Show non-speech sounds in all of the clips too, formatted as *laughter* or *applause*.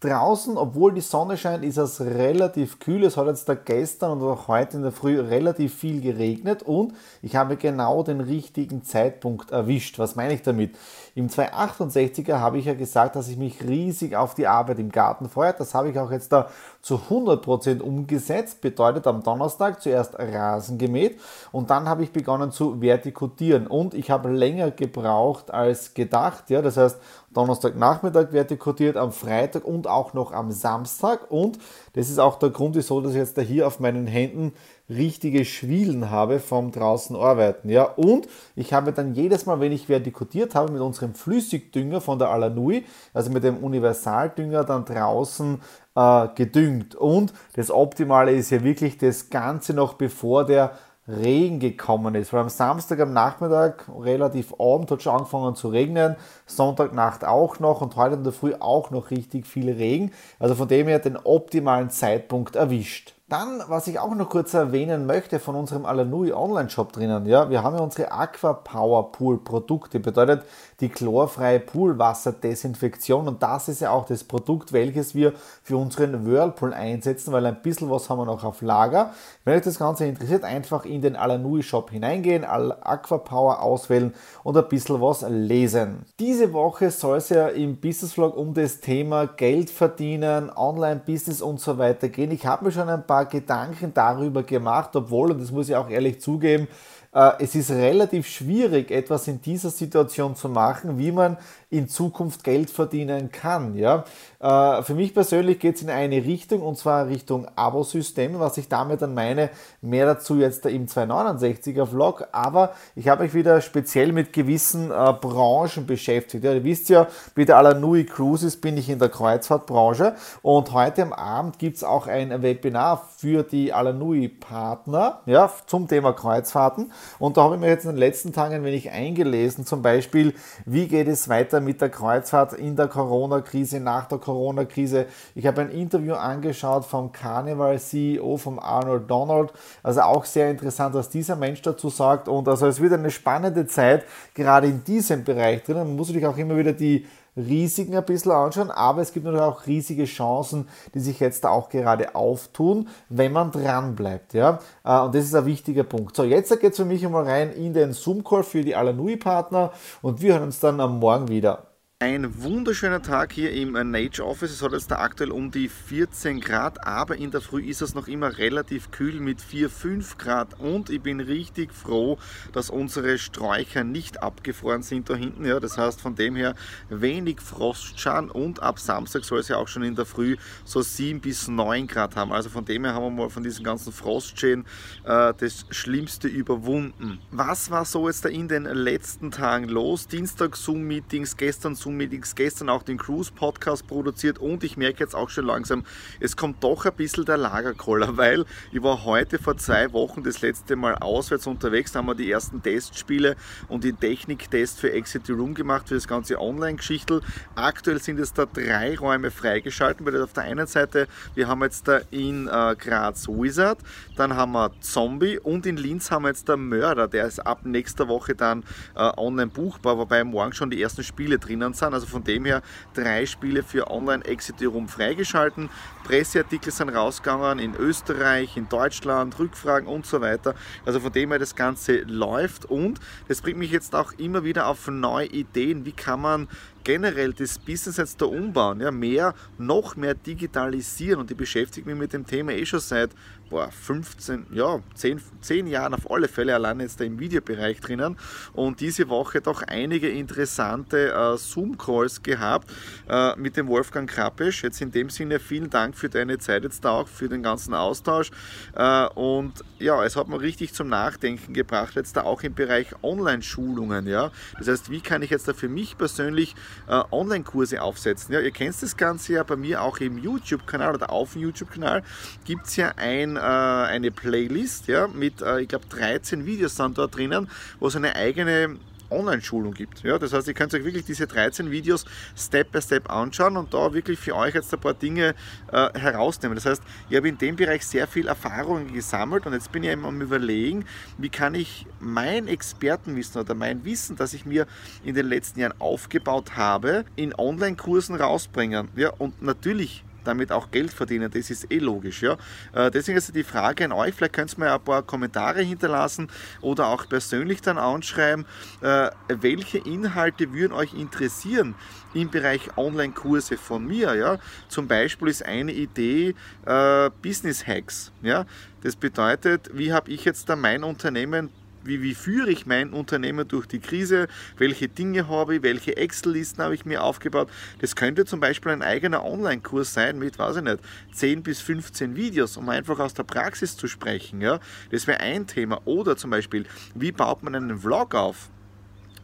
Draußen, obwohl die Sonne scheint, ist es relativ kühl. Es hat jetzt da gestern und auch heute in der Früh relativ viel geregnet und ich habe genau den richtigen Zeitpunkt erwischt. Was meine ich damit? Im 268er habe ich ja gesagt, dass ich mich riesig auf die Arbeit im Garten freue. Das habe ich auch jetzt da zu 100% umgesetzt. Bedeutet am Donnerstag zuerst Rasen gemäht und dann habe ich begonnen zu vertikutieren und ich habe länger gebraucht als gedacht. Ja, das heißt, Donnerstagnachmittag vertikutiert, am Freitag und auch noch am Samstag. Und das ist auch der Grund, wieso dass ich jetzt da hier auf meinen Händen richtige Schwielen habe vom draußen arbeiten. Ja, und ich habe dann jedes Mal, wenn ich vertikutiert habe, mit unserem Flüssigdünger von der Alanui, also mit dem Universaldünger, dann draußen äh, gedüngt. Und das Optimale ist ja wirklich das Ganze noch bevor der Regen gekommen ist. Weil am Samstag am Nachmittag, relativ abend, hat schon angefangen zu regnen. Sonntagnacht auch noch und heute in der Früh auch noch richtig viel Regen. Also von dem her den optimalen Zeitpunkt erwischt. Dann, was ich auch noch kurz erwähnen möchte von unserem Alanui Online-Shop drinnen, ja, wir haben ja unsere Aqua Power Pool Produkte, bedeutet die chlorfreie Poolwasserdesinfektion und das ist ja auch das Produkt, welches wir für unseren Whirlpool einsetzen, weil ein bisschen was haben wir noch auf Lager. Wenn euch das Ganze interessiert, einfach in den Alanui Shop hineingehen, Aqua Power auswählen und ein bisschen was lesen. Diese Woche soll es ja im Business Vlog um das Thema Geld verdienen, Online-Business und so weiter gehen. Ich habe mir schon ein paar Gedanken darüber gemacht, obwohl, und das muss ich auch ehrlich zugeben, äh, es ist relativ schwierig, etwas in dieser Situation zu machen, wie man in Zukunft Geld verdienen kann. Ja? Äh, für mich persönlich geht es in eine Richtung, und zwar Richtung Abosysteme, was ich damit dann meine, mehr dazu jetzt im 269er Vlog, aber ich habe mich wieder speziell mit gewissen äh, Branchen beschäftigt. Ja, ihr wisst ja, bei der Alanui Cruises bin ich in der Kreuzfahrtbranche und heute am Abend gibt es auch ein Webinar für die Alanui Partner ja, zum Thema Kreuzfahrten. Und da habe ich mir jetzt in den letzten Tagen ein wenig eingelesen, zum Beispiel, wie geht es weiter mit der Kreuzfahrt in der Corona-Krise, nach der Corona-Krise. Ich habe ein Interview angeschaut vom Carnival-CEO, vom Arnold Donald. Also auch sehr interessant, was dieser Mensch dazu sagt. Und also es wird eine spannende Zeit, gerade in diesem Bereich drin. Man muss natürlich auch immer wieder die Risiken ein bisschen anschauen, aber es gibt natürlich auch riesige Chancen, die sich jetzt auch gerade auftun, wenn man dran bleibt. Ja? Äh, und das ist ein wichtiger Punkt. So, jetzt geht es für mich einmal rein in den Zoom-Call für die Alanui-Partner und wir hören uns dann am Morgen wieder. Ein wunderschöner Tag hier im Nature Office. Es hat jetzt da aktuell um die 14 Grad, aber in der Früh ist es noch immer relativ kühl mit 4, 5 Grad. Und ich bin richtig froh, dass unsere Sträucher nicht abgefroren sind da hinten. Ja, das heißt von dem her wenig Frostschaden und ab Samstag soll es ja auch schon in der Früh so 7 bis 9 Grad haben. Also von dem her haben wir mal von diesen ganzen Frostschäden äh, das Schlimmste überwunden. Was war so jetzt da in den letzten Tagen los? Dienstag Zoom-Meetings, gestern Zoom Zoom-Meetings, gestern auch den Cruise-Podcast produziert und ich merke jetzt auch schon langsam, es kommt doch ein bisschen der Lagerkoller, *laughs* weil ich war heute vor zwei Wochen das letzte Mal auswärts unterwegs, da haben wir die ersten Testspiele und den Techniktest für Exit the Room gemacht, für das ganze Online-Geschichtel. Aktuell sind es da drei Räume freigeschalten, weil auf der einen Seite, wir haben jetzt da in äh, Graz Wizard, dann haben wir Zombie und in Linz haben wir jetzt der Mörder, der ist ab nächster Woche dann äh, online buchbar, wobei morgen schon die ersten Spiele drinnen sind. Also von dem her drei Spiele für Online-Exit Room freigeschalten. Presseartikel sind rausgegangen in Österreich, in Deutschland, Rückfragen und so weiter. Also von dem her das Ganze läuft und das bringt mich jetzt auch immer wieder auf neue Ideen. Wie kann man generell das Business jetzt da umbauen, ja, mehr, noch mehr digitalisieren und ich beschäftige mich mit dem Thema eh schon seit boah, 15, ja, 10, 10 Jahren auf alle Fälle allein jetzt da im Videobereich drinnen und diese Woche doch einige interessante äh, Zoom-Calls gehabt äh, mit dem Wolfgang Krappisch. Jetzt in dem Sinne vielen Dank für deine Zeit jetzt da auch, für den ganzen Austausch äh, und ja, es hat mir richtig zum Nachdenken gebracht, jetzt da auch im Bereich Online-Schulungen, ja. Das heißt, wie kann ich jetzt da für mich persönlich äh, Online-Kurse aufsetzen? Ja, ihr kennt das Ganze ja bei mir auch im YouTube-Kanal oder auf dem YouTube-Kanal gibt es ja ein äh, eine Playlist ja, mit, äh, ich glaube, 13 Videos sind dort drinnen, wo es eine eigene Online-Schulung gibt. Ja, das heißt, ihr könnt euch wirklich diese 13 Videos Step by Step anschauen und da wirklich für euch jetzt ein paar Dinge äh, herausnehmen. Das heißt, ich habe in dem Bereich sehr viel Erfahrungen gesammelt und jetzt bin ich am überlegen, wie kann ich mein Expertenwissen oder mein Wissen, das ich mir in den letzten Jahren aufgebaut habe, in Online-Kursen rausbringen. Ja, und natürlich damit auch Geld verdienen. Das ist eh logisch. Ja? Äh, deswegen ist die Frage an euch, vielleicht könnt ihr mir ein paar Kommentare hinterlassen oder auch persönlich dann anschreiben, äh, welche Inhalte würden euch interessieren im Bereich Online-Kurse von mir. Ja? Zum Beispiel ist eine Idee äh, Business Hacks. Ja? Das bedeutet, wie habe ich jetzt da mein Unternehmen wie, wie führe ich mein Unternehmen durch die Krise, welche Dinge habe ich, welche Excel-Listen habe ich mir aufgebaut. Das könnte zum Beispiel ein eigener Online-Kurs sein mit, weiß ich nicht, 10 bis 15 Videos, um einfach aus der Praxis zu sprechen. Ja? Das wäre ein Thema. Oder zum Beispiel, wie baut man einen Vlog auf?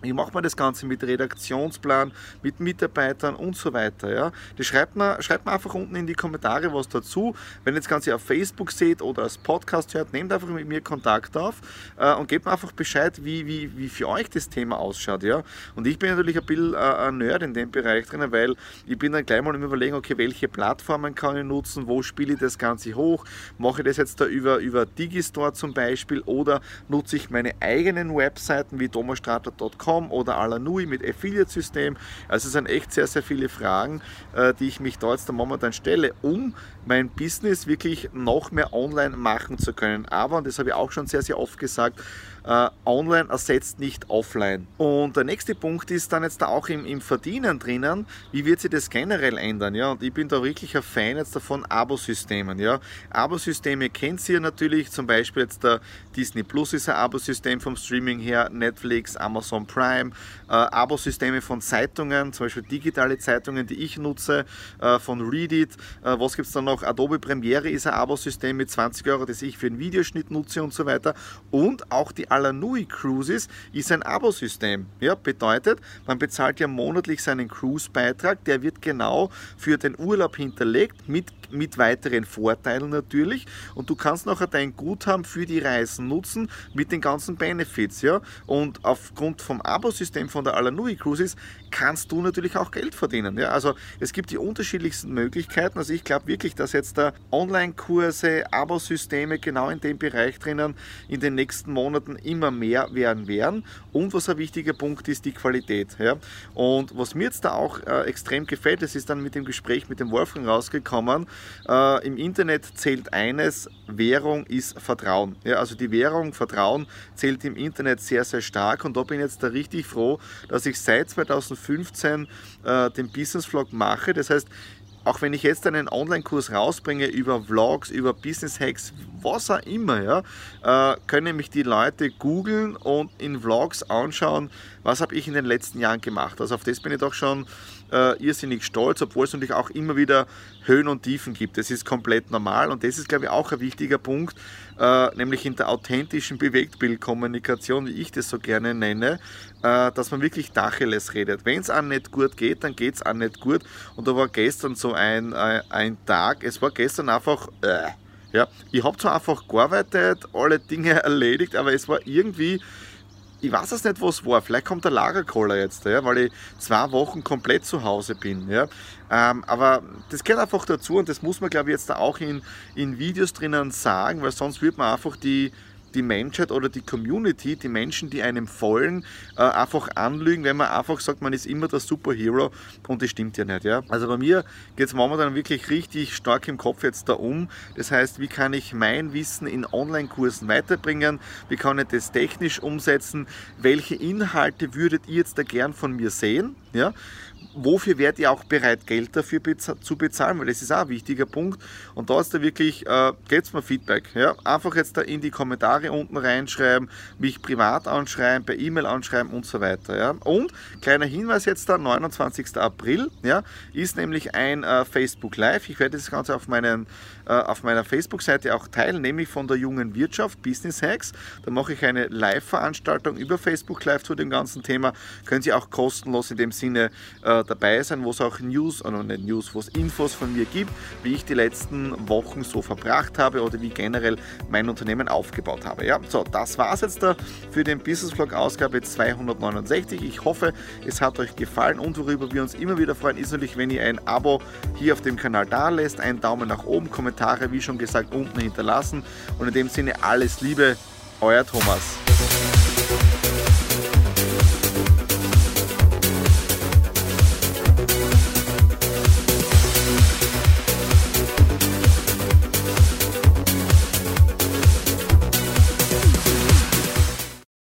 Wie macht man das Ganze mit Redaktionsplan, mit Mitarbeitern und so weiter? Ja? Das schreibt man, schreibt man einfach unten in die Kommentare was dazu. Wenn ihr das Ganze auf Facebook seht oder als Podcast hört, nehmt einfach mit mir Kontakt auf äh, und gebt mir einfach Bescheid, wie, wie, wie für euch das Thema ausschaut. Ja? Und ich bin natürlich ein bisschen äh, ein Nerd in dem Bereich drin, weil ich bin dann gleich mal im Überlegen, okay, welche Plattformen kann ich nutzen, wo spiele ich das Ganze hoch, mache ich das jetzt da über, über Digistore zum Beispiel oder nutze ich meine eigenen Webseiten wie thomasstrater.com Com oder Alanui mit Affiliate-System. Also es sind echt sehr, sehr viele Fragen, äh, die ich mich da jetzt momentan stelle, um mein Business wirklich noch mehr online machen zu können. Aber, und das habe ich auch schon sehr, sehr oft gesagt, Uh, online ersetzt nicht offline. Und der nächste Punkt ist dann jetzt da auch im, im, Verdienen drinnen, wie wird sich das generell ändern? Ja? Und ich bin da wirklich ein Fan jetzt davon Abosystemen. Ja? Abosysteme kennt ihr natürlich, zum Beispiel jetzt der Disney Plus ist ein Abosystem vom Streaming her, Netflix, Amazon Prime, uh, Abosysteme von Zeitungen, zum Beispiel digitale Zeitungen, die ich nutze, uh, von Reddit. was gibt es dann noch? Adobe Premiere ist ein Abosystem mit 20 Euro, das ich für einen Videoschnitt nutze und so weiter. Und auch die Alanui Cruises ist ein Abosystem. Ja, bedeutet, man bezahlt ja monatlich seinen Cruise-Beitrag, der wird genau für den Urlaub hinterlegt, mit, mit weiteren Vorteilen natürlich. Und du kannst nachher dein Guthaben für die Reisen nutzen mit den ganzen Benefits. Ja? Und aufgrund vom Abosystem von der Alanui Cruises kannst du natürlich auch Geld verdienen. Ja? Also es gibt die unterschiedlichsten Möglichkeiten. Also ich glaube wirklich, dass jetzt da Online-Kurse, Abosysteme genau in dem Bereich drinnen in den nächsten Monaten immer mehr werden werden. Und was ein wichtiger Punkt ist, die Qualität. Ja? Und was mir jetzt da auch äh, extrem gefällt, das ist dann mit dem Gespräch mit dem Wolfgang rausgekommen, äh, im Internet zählt eines, Währung ist Vertrauen. Ja? Also die Währung, Vertrauen zählt im Internet sehr, sehr stark und da bin ich jetzt da richtig froh, dass ich seit 2015 äh, den Business Vlog mache. Das heißt, auch wenn ich jetzt einen Online-Kurs rausbringe über Vlogs, über Business Hacks, was auch immer, ja, äh, können mich die Leute googeln und in Vlogs anschauen, was habe ich in den letzten Jahren gemacht. Also auf das bin ich doch schon äh, irrsinnig stolz, obwohl es natürlich auch immer wieder Höhen und Tiefen gibt. Das ist komplett normal und das ist, glaube ich, auch ein wichtiger Punkt, äh, nämlich in der authentischen Bewegtbildkommunikation, wie ich das so gerne nenne, äh, dass man wirklich Dacheles redet. Wenn es einem nicht gut geht, dann geht es einem nicht gut. Und da war gestern so ein, äh, ein Tag, es war gestern einfach... Äh, ja, ich habe zwar einfach gearbeitet, alle Dinge *laughs* erledigt, aber es war irgendwie ich weiß es nicht, was war. Vielleicht kommt der Lagerkoller jetzt, ja, weil ich zwei Wochen komplett zu Hause bin. Ja. Ähm, aber das gehört einfach dazu und das muss man, glaube ich, jetzt auch in, in Videos drinnen sagen, weil sonst wird man einfach die, die Menschheit oder die Community, die Menschen, die einem folgen, äh, einfach anlügen, wenn man einfach sagt, man ist immer der Superhero und das stimmt ja nicht. Ja? Also bei mir geht es momentan wirklich richtig stark im Kopf jetzt da um. Das heißt, wie kann ich mein Wissen in Online-Kursen weiterbringen? Wie kann ich das technisch umsetzen? Welche Inhalte würdet ihr jetzt da gern von mir sehen? Ja? Wofür werdet ihr auch bereit, Geld dafür zu bezahlen? Weil das ist auch ein wichtiger Punkt. Und da ist da wirklich, äh, geht's mal Feedback. Ja? Einfach jetzt da in die Kommentare unten reinschreiben, mich privat anschreiben, per E-Mail anschreiben und so weiter. Ja? Und kleiner Hinweis jetzt da, 29. April ja, ist nämlich ein äh, Facebook Live. Ich werde das Ganze auf, meinen, äh, auf meiner Facebook-Seite auch teilen, nämlich von der jungen Wirtschaft, Business Hacks. Da mache ich eine Live-Veranstaltung über Facebook Live zu dem ganzen Thema. Können Sie auch kostenlos in dem Sinne äh, dabei sein, wo es auch News, oder nicht News, wo es Infos von mir gibt, wie ich die letzten Wochen so verbracht habe oder wie generell mein Unternehmen aufgebaut habe. Ja, so, das war es jetzt da für den Business Vlog Ausgabe 269. Ich hoffe, es hat euch gefallen und worüber wir uns immer wieder freuen, ist natürlich, wenn ihr ein Abo hier auf dem Kanal da lässt, einen Daumen nach oben, Kommentare, wie schon gesagt, unten hinterlassen und in dem Sinne alles Liebe, euer Thomas.